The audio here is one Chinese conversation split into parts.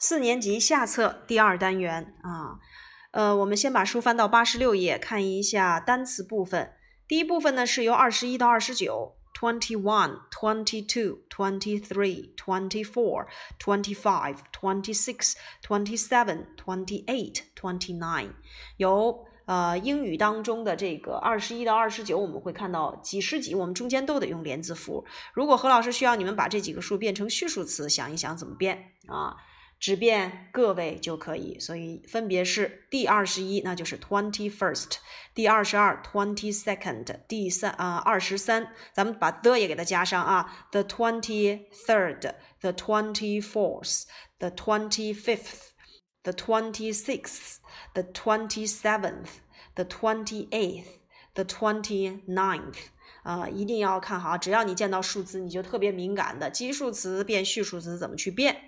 四年级下册第二单元啊，呃，我们先把书翻到八十六页，看一下单词部分。第一部分呢是由二十一到二十九，twenty one, twenty two, twenty three, twenty four, twenty five, twenty six, twenty seven, twenty eight, twenty nine。由呃英语当中的这个二十一到二十九，我们会看到几十几，我们中间都得用连字符。如果何老师需要你们把这几个数变成序数词，想一想怎么变啊？只变个位就可以，所以分别是第二十一，那就是 twenty first；第二十二 twenty second；第三啊二十三，咱们把的也给它加上啊，the twenty third，the twenty fourth，the twenty fifth，the twenty sixth，the twenty seventh，the twenty eighth，the twenty ninth。啊，一定要看好，只要你见到数字，你就特别敏感的基数词变序数词怎么去变。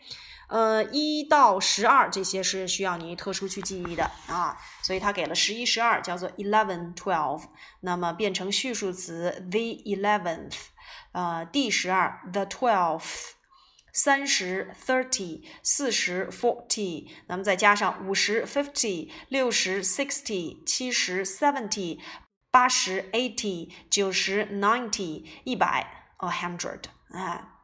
呃，一到十二这些是需要你特殊去记忆的啊，所以它给了十一、十二，叫做 eleven twelve，那么变成序数词 the eleventh，呃，第十二 the twelfth，三十 thirty，四十 forty，那么再加上五十 fifty，六十 sixty，七十 seventy，八十 eighty，九十 ninety，一百 a hundred，啊。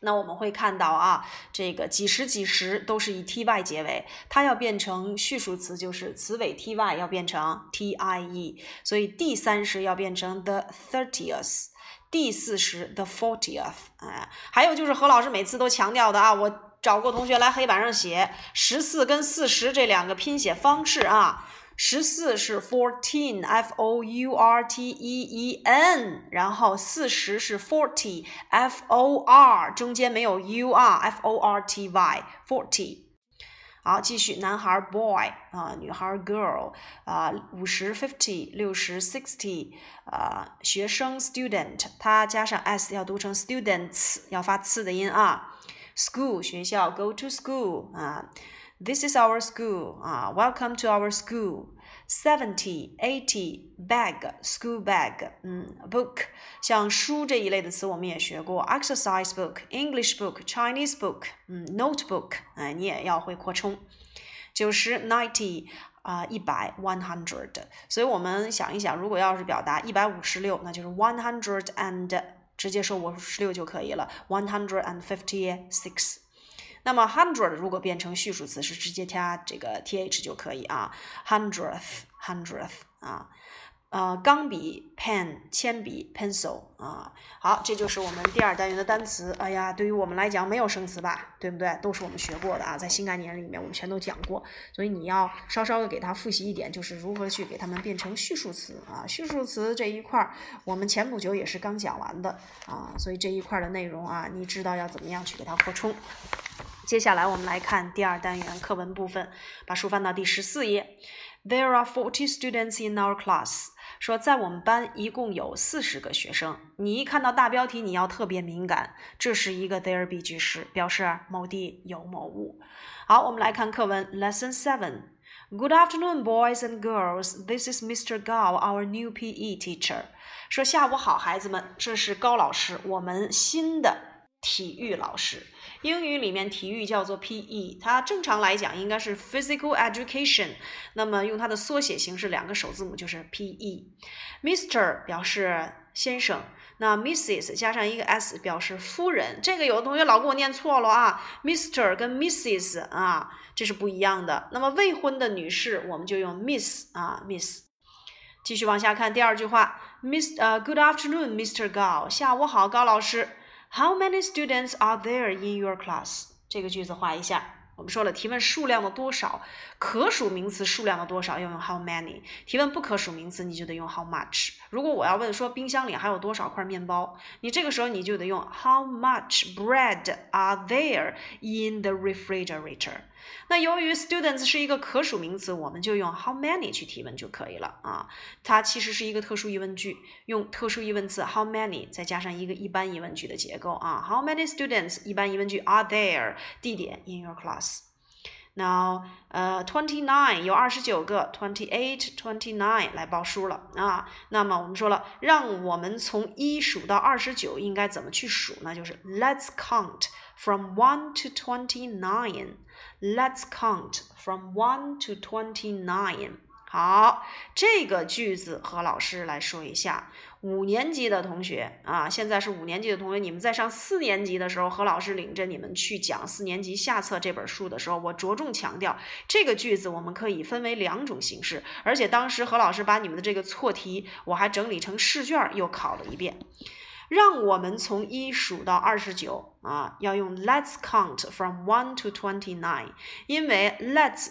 那我们会看到啊，这个几十几十都是以 ty 结尾，它要变成序数词，就是词尾 ty 要变成 tie，所以第三十要变成 the thirtieth，第四十 the fortieth，哎，还有就是何老师每次都强调的啊，我找过同学来黑板上写十四跟四十这两个拼写方式啊。十四是 fourteen，f o u r t e e n，然后四十是 forty，f o r，中间没有 u 啊，f o r t y，forty。好，继续，男孩 boy 啊，女孩 girl 啊，五十 fifty，六十 sixty，啊，学生 student，它加上 s 要读成 students，要发呲的音啊。school 学校 go to school 啊。This is our school 啊，Welcome to our school. Seventy, eighty, bag, school bag. 嗯，book 像书这一类的词我们也学过，exercise book, English book, Chinese book. 嗯，notebook 哎，你也要会扩充。九十 ninety 啊，一百 one hundred。所以我们想一想，如果要是表达一百五十六，那就是 one hundred and 直接说五十六就可以了，one hundred and fifty six。 那么 hundred 如果变成序数词是直接加这个 th 就可以啊，hundredth hundredth 啊，呃，钢笔 pen 铅笔 pencil 啊，好，这就是我们第二单元的单词。哎呀，对于我们来讲没有生词吧，对不对？都是我们学过的啊，在新概念里面我们全都讲过，所以你要稍稍的给它复习一点，就是如何去给它们变成序数词啊。序数词这一块儿，我们前不久也是刚讲完的啊，所以这一块的内容啊，你知道要怎么样去给它扩充。接下来我们来看第二单元课文部分，把书翻到第十四页。There are forty students in our class。说在我们班一共有四十个学生。你一看到大标题，你要特别敏感，这是一个 there be 句式，表示某地有某物。好，我们来看课文 Lesson Seven。Good afternoon, boys and girls. This is Mr. Gao, our new PE teacher. 说下午好，孩子们，这是高老师，我们新的体育老师。英语里面体育叫做 P.E.，它正常来讲应该是 Physical Education，那么用它的缩写形式两个首字母就是 P.E。Mr. 表示先生，那 Mrs. 加上一个 s 表示夫人。这个有的同学老给我念错了啊，Mr. 跟 Mrs. 啊，这是不一样的。那么未婚的女士我们就用 Miss 啊，Miss。继续往下看第二句话，Miss 呃，Good afternoon, Mr. Gao，下午好，高老师。How many students are there in your class？这个句子画一下。我们说了，提问数量的多少，可数名词数量的多少要用 how many。提问不可数名词，你就得用 how much。如果我要问说冰箱里还有多少块面包，你这个时候你就得用 how much bread are there in the refrigerator。那由于 students 是一个可数名词，我们就用 how many 去提问就可以了啊。它其实是一个特殊疑问句，用特殊疑问词 how many 再加上一个一般疑问句的结构啊。How many students 一般疑问句 are there 地点 in your class？Now，呃，twenty nine 有二十九个，twenty eight, twenty nine 来报数了啊。那么我们说了，让我们从一数到二十九，应该怎么去数呢？就是 Let's count from one to twenty nine. Let's count from one to twenty nine. 好，这个句子和老师来说一下。五年级的同学啊，现在是五年级的同学，你们在上四年级的时候，何老师领着你们去讲四年级下册这本书的时候，我着重强调这个句子我们可以分为两种形式，而且当时何老师把你们的这个错题我还整理成试卷又考了一遍，让我们从一数到二十九啊，要用 Let's count from one to twenty nine，因为 Let's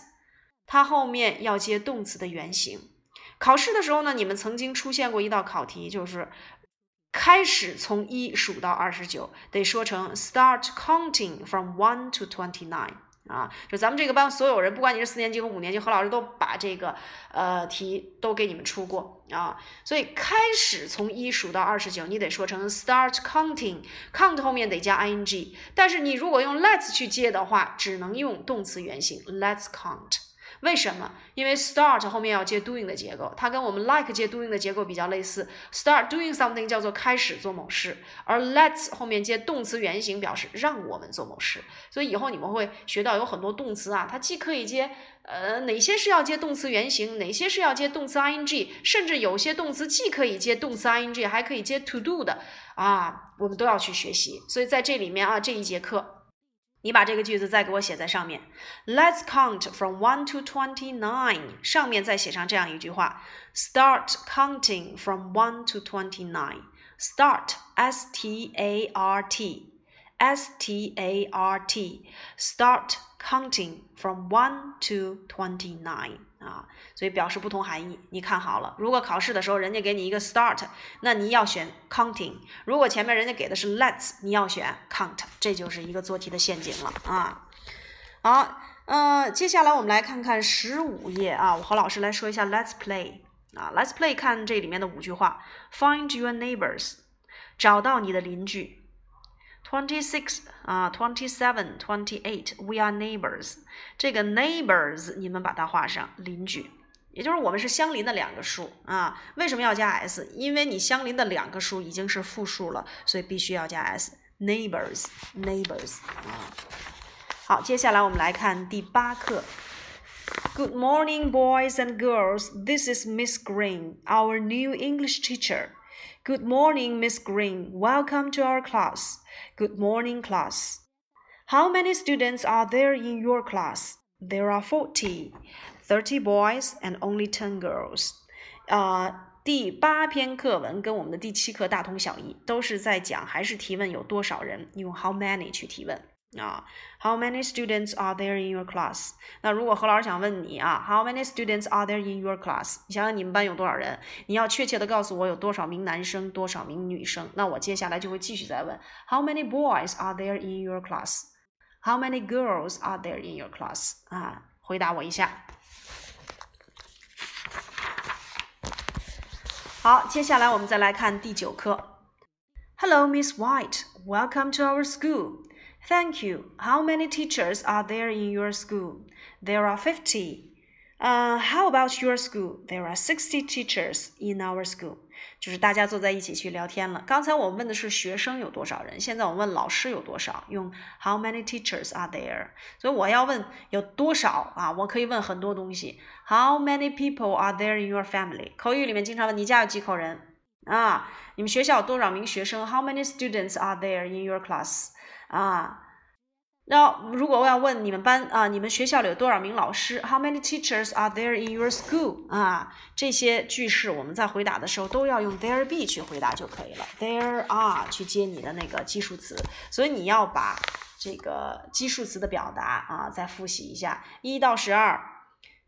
它后面要接动词的原形。考试的时候呢，你们曾经出现过一道考题，就是开始从一数到二十九，得说成 start counting from one to twenty nine 啊。就咱们这个班所有人，不管你是四年级和五年级，何老师都把这个呃题都给你们出过啊。所以开始从一数到二十九，你得说成 start counting，count 后面得加 ing。但是你如果用 let's 去接的话，只能用动词原形 let's count。为什么？因为 start 后面要接 doing 的结构，它跟我们 like 接 doing 的结构比较类似。start doing something 叫做开始做某事，而 let's 后面接动词原形表示让我们做某事。所以以后你们会学到有很多动词啊，它既可以接呃哪些是要接动词原形，哪些是要接动词 ing，甚至有些动词既可以接动词 ing，还可以接 to do 的啊，我们都要去学习。所以在这里面啊，这一节课。你把这个句子再给我写在上面。Let's count from one to twenty-nine。上面再写上这样一句话：Start counting from one to twenty-nine。Start, S-T-A-R-T, S-T-A-R-T. Start counting from one to twenty-nine。啊，所以表示不同含义。你看好了，如果考试的时候人家给你一个 start，那你要选 counting；如果前面人家给的是 let's，你要选 count。这就是一个做题的陷阱了啊。好，呃，接下来我们来看看十五页啊，我和老师来说一下 let's play 啊，let's play 看这里面的五句话：find your neighbors，找到你的邻居。Twenty six 啊，twenty seven, twenty eight. We are neighbors. 这个 neighbors 你们把它画上，邻居，也就是我们是相邻的两个数啊。为什么要加 s？因为你相邻的两个数已经是复数了，所以必须要加 s。Neighbors, neighbors 啊。好，接下来我们来看第八课。Good morning, boys and girls. This is Miss Green, our new English teacher. Good morning, Miss Green. Welcome to our class. Good morning, class. How many students are there in your class? There are 40, 30 boys and only 10 girls. 啊、uh,，第八篇课文跟我们的第七课大同小异，都是在讲还是提问有多少人，用 how many 去提问。 啊，How many students are there in your class？那如果何老师想问你啊，How many students are there in your class？你想想你们班有多少人？你要确切的告诉我有多少名男生，多少名女生。那我接下来就会继续再问，How many boys are there in your class？How many girls are there in your class？啊，回答我一下。好，接下来我们再来看第九课。Hello, Miss White. Welcome to our school. Thank you. How many teachers are there in your school? There are 50. Uh, how about your school? There are 60 teachers in our school. 就是大家坐在一起去聊天了。刚才我问的是学生有多少人，现在我问老师有多少，用 How many teachers are there？所以我要问有多少啊？我可以问很多东西。How many people are there in your family？口语里面经常问你家有几口人啊？你们学校有多少名学生？How many students are there in your class？ 啊，那如果我要问你们班啊，你们学校里有多少名老师？How many teachers are there in your school？啊，这些句式我们在回答的时候都要用 there be 去回答就可以了。There are 去接你的那个基数词，所以你要把这个基数词的表达啊再复习一下：一到十二，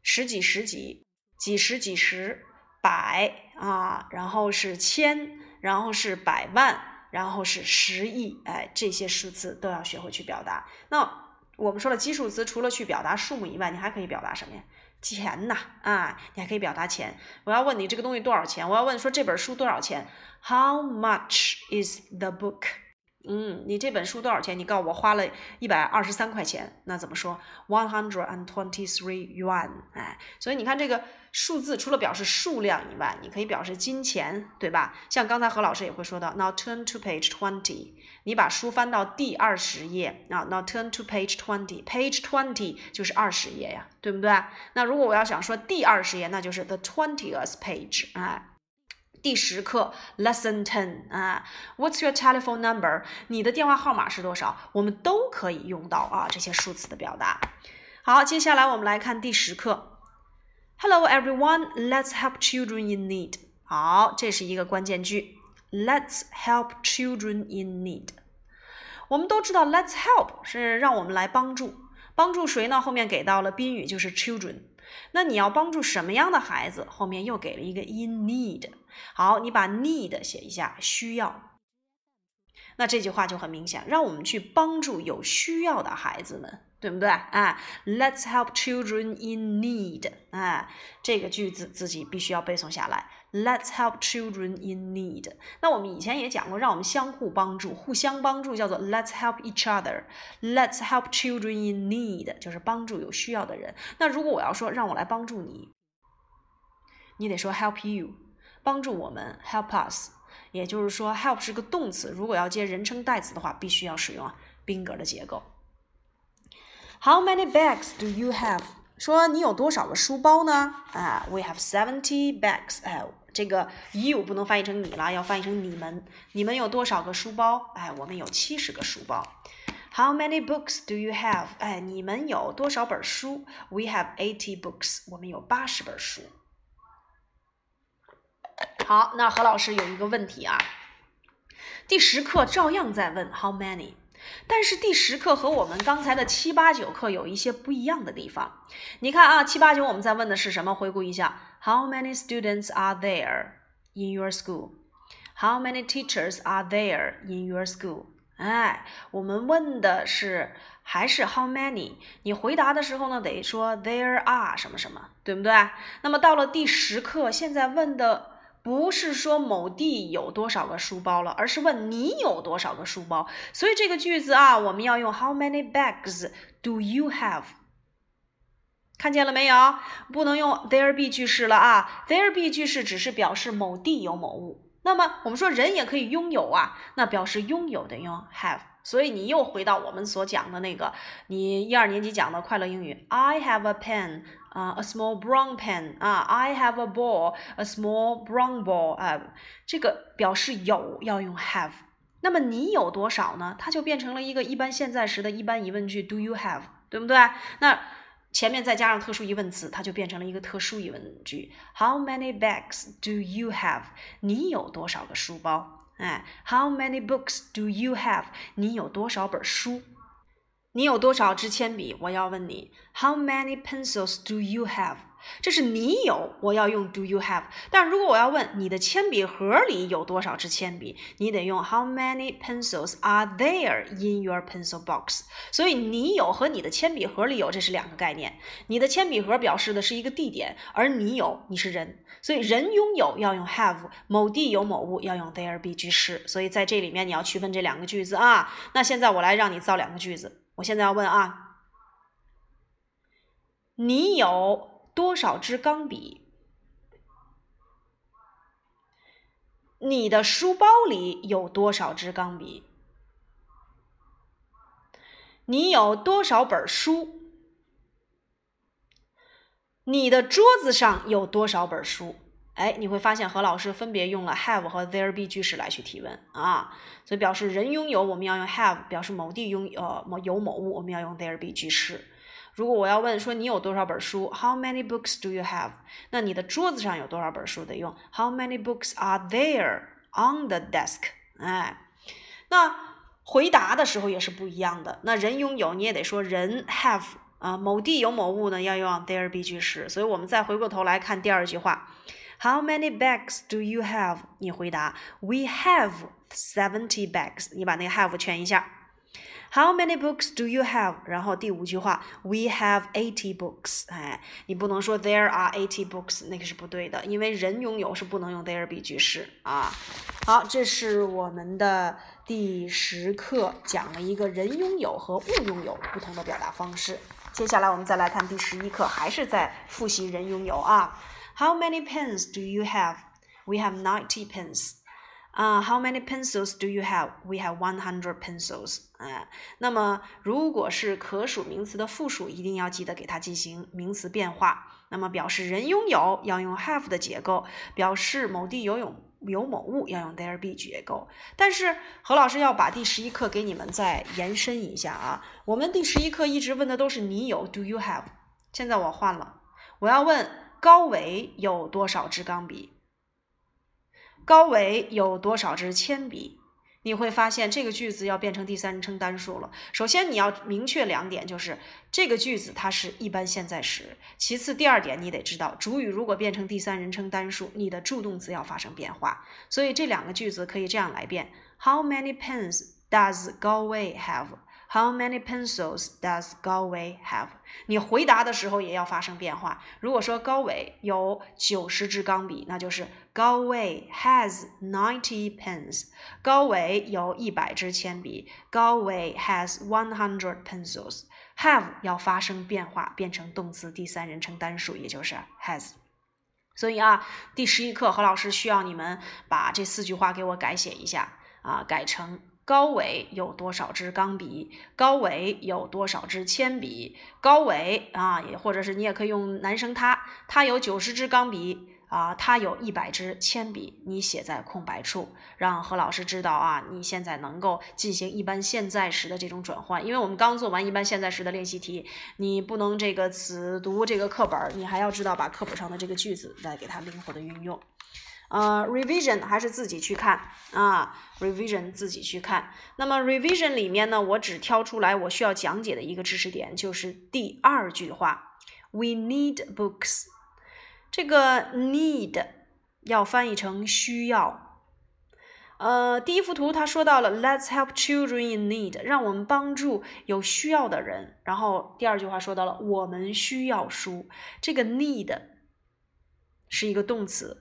十几十几，几十几十，百啊，然后是千，然后是百万。然后是十亿，哎，这些数字都要学会去表达。那我们说了，基数词除了去表达数目以外，你还可以表达什么呀？钱呐，啊，你还可以表达钱。我要问你这个东西多少钱？我要问说这本书多少钱？How much is the book？嗯，你这本书多少钱？你告诉我花了一百二十三块钱，那怎么说？One hundred and twenty-three yuan。哎，所以你看这个数字，除了表示数量以外，你可以表示金钱，对吧？像刚才何老师也会说到，Now turn to page twenty。你把书翻到第二十页啊，Now turn to page twenty。Page twenty 就是二十页呀，对不对？那如果我要想说第二十页，那就是 the twentieth page。哎。第十课，Lesson Ten 啊，What's your telephone number？你的电话号码是多少？我们都可以用到啊这些数词的表达。好，接下来我们来看第十课，Hello everyone, let's help children in need。好，这是一个关键句，Let's help children in need。我们都知道，Let's help 是让我们来帮助，帮助谁呢？后面给到了宾语就是 children。那你要帮助什么样的孩子？后面又给了一个 in need。好，你把 need 写一下，需要。那这句话就很明显，让我们去帮助有需要的孩子们，对不对？啊，Let's help children in need。啊，这个句子自己必须要背诵下来。Let's help children in need。那我们以前也讲过，让我们相互帮助，互相帮助叫做 Let's help each other。Let's help children in need，就是帮助有需要的人。那如果我要说让我来帮助你，你得说 help you。帮助我们，help us，也就是说，help 是个动词，如果要接人称代词的话，必须要使用宾格的结构。How many bags do you have？说你有多少个书包呢？啊，We have seventy bags。哎，这个 you 不能翻译成你了，要翻译成你们。你们有多少个书包？哎，我们有七十个书包。How many books do you have？哎，你们有多少本书？We have eighty books。我们有八十本书。好，那何老师有一个问题啊，第十课照样在问 how many，但是第十课和我们刚才的七八九课有一些不一样的地方。你看啊，七八九我们在问的是什么？回顾一下，How many students are there in your school？How many teachers are there in your school？哎，我们问的是还是 how many？你回答的时候呢，得说 there are 什么什么，对不对？那么到了第十课，现在问的。不是说某地有多少个书包了，而是问你有多少个书包。所以这个句子啊，我们要用 How many bags do you have？看见了没有？不能用 there be 句式了啊！there be 句式只是表示某地有某物。那么我们说人也可以拥有啊，那表示拥有的用 have。所以你又回到我们所讲的那个，你一二年级讲的快乐英语，I have a pen。啊，a small brown pen 啊，I have a ball，a small brown ball 啊，这个表示有要用 have。那么你有多少呢？它就变成了一个一般现在时的一般疑问句，Do you have？对不对？那前面再加上特殊疑问词，它就变成了一个特殊疑问句，How many bags do you have？你有多少个书包？哎，How many books do you have？你有多少本书？你有多少支铅笔？我要问你，How many pencils do you have？这是你有，我要用 Do you have？但如果我要问你的铅笔盒里有多少支铅笔，你得用 How many pencils are there in your pencil box？所以你有和你的铅笔盒里有，这是两个概念。你的铅笔盒表示的是一个地点，而你有，你是人，所以人拥有要用 have，某地有某物要用 there be 句式。所以在这里面你要区分这两个句子啊。那现在我来让你造两个句子。我现在要问啊，你有多少支钢笔？你的书包里有多少支钢笔？你有多少本书？你的桌子上有多少本书？哎，你会发现何老师分别用了 have 和 there be 句式来去提问啊，所以表示人拥有，我们要用 have；表示某地拥呃某有某物，我们要用 there be 句式。如果我要问说你有多少本书，How many books do you have？那你的桌子上有多少本书？得用 How many books are there on the desk？哎，那回答的时候也是不一样的。那人拥有，你也得说人 have 啊，某地有某物呢，要用 there be 句式。所以我们再回过头来看第二句话。How many bags do you have？你回答，We have seventy bags。你把那个 have 圈一下。How many books do you have？然后第五句话，We have eighty books。哎，你不能说 There are eighty books，那个是不对的，因为人拥有是不能用 there be 句式啊。好，这是我们的第十课，讲了一个人拥有和物拥有不同的表达方式。接下来我们再来看第十一课，还是在复习人拥有啊。How many pens do you have? We have ninety pens. 啊，How many pencils do you have? We have one hundred pencils. 哎，那么如果是可数名词的复数，一定要记得给它进行名词变化。那么表示人拥有要用 have 的结构，表示某地有有有某物要用 there be 结构。但是何老师要把第十一课给你们再延伸一下啊。我们第十一课一直问的都是你有 do you have，现在我换了，我要问高伟有多少支钢笔。高伟有多少支铅笔？你会发现这个句子要变成第三人称单数了。首先你要明确两点，就是这个句子它是一般现在时。其次，第二点你得知道，主语如果变成第三人称单数，你的助动词要发生变化。所以这两个句子可以这样来变：How many pens does 高伟 How many pencils does 高伟 have？你回答的时候也要发生变化。如果说高伟有九十支钢笔，那就是高伟 has ninety pens。高伟有一百支铅笔，高伟 has one hundred pencils。have 要发生变化，变成动词第三人称单数，也就是 has。所以啊，第十一课何老师需要你们把这四句话给我改写一下啊，改成。高伟有多少支钢笔？高伟有多少支铅笔？高伟啊，也或者是你也可以用男生他，他有九十支钢笔啊，他有一百支铅笔。你写在空白处，让何老师知道啊，你现在能够进行一般现在时的这种转换。因为我们刚做完一般现在时的练习题，你不能这个只读这个课本，你还要知道把课本上的这个句子来给它灵活的运用。呃，revision 还是自己去看啊，revision 自己去看。那么 revision 里面呢，我只挑出来我需要讲解的一个知识点，就是第二句话，We need books。这个 need 要翻译成需要。呃，第一幅图他说到了，Let's help children in need，让我们帮助有需要的人。然后第二句话说到了，我们需要书。这个 need 是一个动词。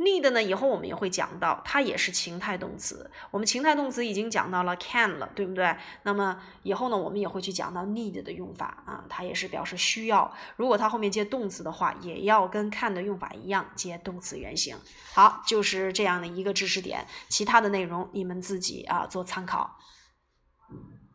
Need 呢？以后我们也会讲到，它也是情态动词。我们情态动词已经讲到了 can 了，对不对？那么以后呢，我们也会去讲到 need 的用法啊，它也是表示需要。如果它后面接动词的话，也要跟 can 的用法一样，接动词原形。好，就是这样的一个知识点，其他的内容你们自己啊做参考。